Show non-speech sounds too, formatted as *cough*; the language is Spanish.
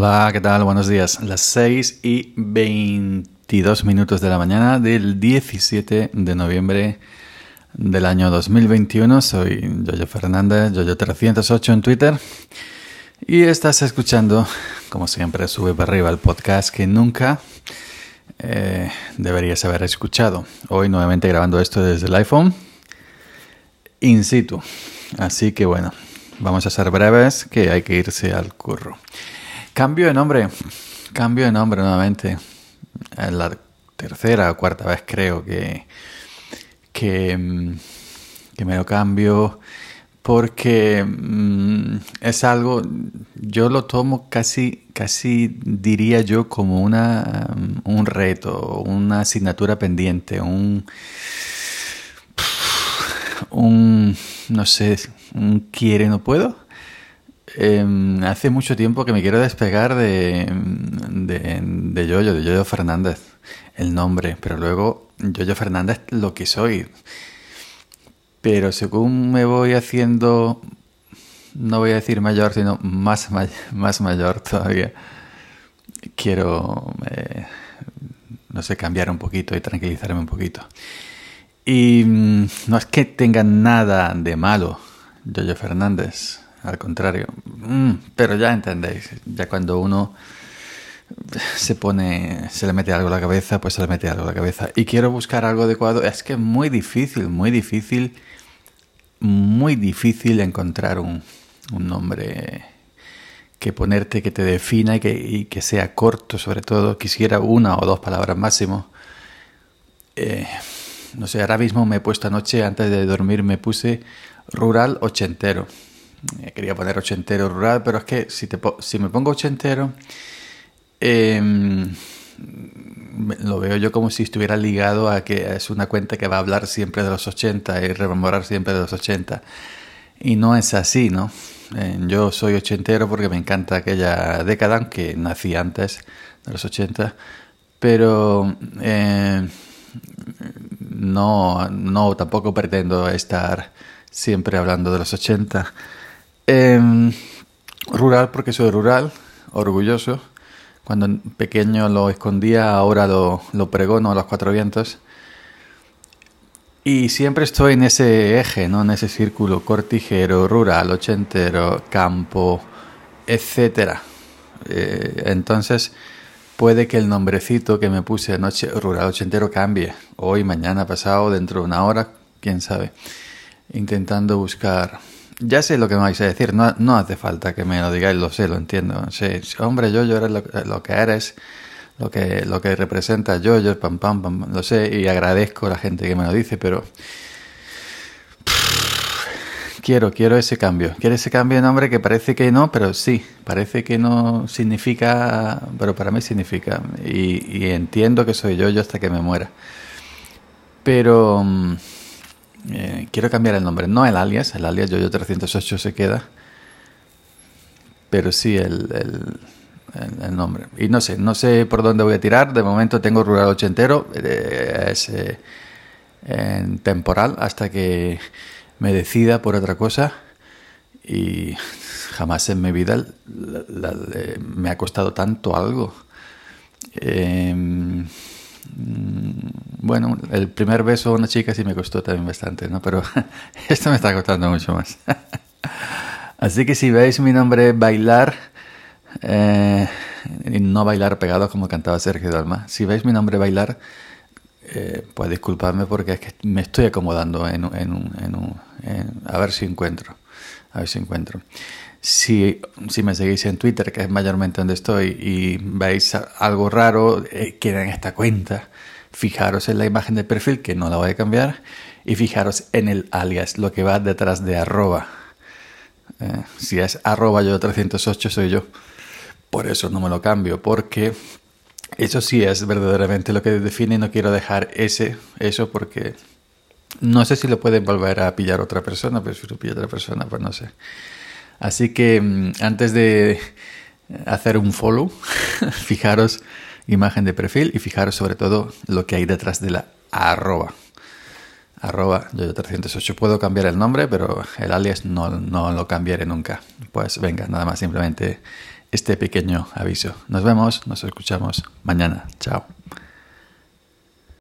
Hola, ¿qué tal? Buenos días. Las 6 y 22 minutos de la mañana del 17 de noviembre del año 2021. Soy Yoyo Fernández, Yoyo308 en Twitter. Y estás escuchando, como siempre, sube para arriba el podcast que nunca eh, deberías haber escuchado. Hoy nuevamente grabando esto desde el iPhone in situ. Así que bueno, vamos a ser breves que hay que irse al curro. Cambio de nombre. Cambio de nombre nuevamente. Es la tercera o cuarta vez creo que, que, mm, que me lo cambio porque mm, es algo, yo lo tomo casi, casi diría yo como una, mm, un reto, una asignatura pendiente, un, un, no sé, un quiere, no puedo. Em, hace mucho tiempo que me quiero despegar de, de, Yoyo, de Yoyo Fernández, el nombre, pero luego Yoyo Fernández lo que soy. Pero según me voy haciendo, no voy a decir mayor, sino más, más mayor todavía, quiero, eh, no sé, cambiar un poquito y tranquilizarme un poquito. Y mm, no es que tenga nada de malo, Yoyo Fernández al contrario. Mm, pero ya entendéis, ya cuando uno se pone, se le mete algo a la cabeza, pues se le mete algo a la cabeza. Y quiero buscar algo adecuado. Es que es muy difícil, muy difícil, muy difícil encontrar un, un nombre que ponerte que te defina y que, y que, sea corto, sobre todo. Quisiera una o dos palabras máximo. Eh, no sé, ahora mismo me he puesto anoche, antes de dormir, me puse rural ochentero. Eh, quería poner ochentero rural, pero es que si, te, si me pongo ochentero, eh, lo veo yo como si estuviera ligado a que es una cuenta que va a hablar siempre de los 80 y rememorar siempre de los 80. Y no es así, ¿no? Eh, yo soy ochentero porque me encanta aquella década, aunque nací antes de los 80, pero eh, no, no, tampoco pretendo estar siempre hablando de los 80. Eh, rural porque soy rural, orgulloso. Cuando pequeño lo escondía, ahora lo, lo pregono a los cuatro vientos. Y siempre estoy en ese eje, ¿no? En ese círculo cortijero, rural, ochentero, campo, etcétera. Eh, entonces, puede que el nombrecito que me puse anoche, rural ochentero, cambie. Hoy, mañana, pasado, dentro de una hora, quién sabe. Intentando buscar ya sé lo que me vais a decir, no, no hace falta que me lo digáis, lo sé, lo entiendo. Hombre, yo, eres lo, que eres, lo que, lo que representa yo, yo, pam, pam, pam, lo sé y agradezco a la gente que me lo dice, pero quiero, quiero ese cambio. Quiero ese cambio de nombre que parece que no, pero sí, parece que no significa, pero para mí significa. Y, y entiendo que soy yo, yo hasta que me muera. Pero... Eh, quiero cambiar el nombre, no el alias, el alias Yoyo 308 se queda, pero sí el, el, nombre. Y no sé, no sé por dónde voy a tirar. De momento tengo Rural Ochentero, eh, es eh, en temporal hasta que me decida por otra cosa. Y jamás en mi vida me ha costado tanto algo. Eh, Mm, bueno, el primer beso a una chica sí me costó también bastante, ¿no? Pero *laughs* esto me está costando mucho más. *laughs* Así que si veis mi nombre bailar, eh, y no bailar pegado como cantaba Sergio Dalma, si veis mi nombre bailar, eh, pues disculpadme porque es que me estoy acomodando en, en, un, a ver si encuentro, a ver si encuentro. Si, si, me seguís en Twitter, que es mayormente donde estoy, y veis algo raro, eh, queda en esta cuenta. Fijaros en la imagen de perfil, que no la voy a cambiar, y fijaros en el alias, lo que va detrás de arroba. Eh, si es arroba yo 308 soy yo. Por eso no me lo cambio, porque eso sí es verdaderamente lo que define no quiero dejar ese, eso porque no sé si lo pueden volver a pillar otra persona, pero si lo pilla otra persona, pues no sé. Así que mm, antes de hacer un follow, *laughs* fijaros imagen de perfil y fijaros sobre todo lo que hay detrás de la arroba. Arroba yo 308. Puedo cambiar el nombre, pero el alias no, no lo cambiaré nunca. Pues venga, nada más simplemente este pequeño aviso. Nos vemos, nos escuchamos mañana. Chao.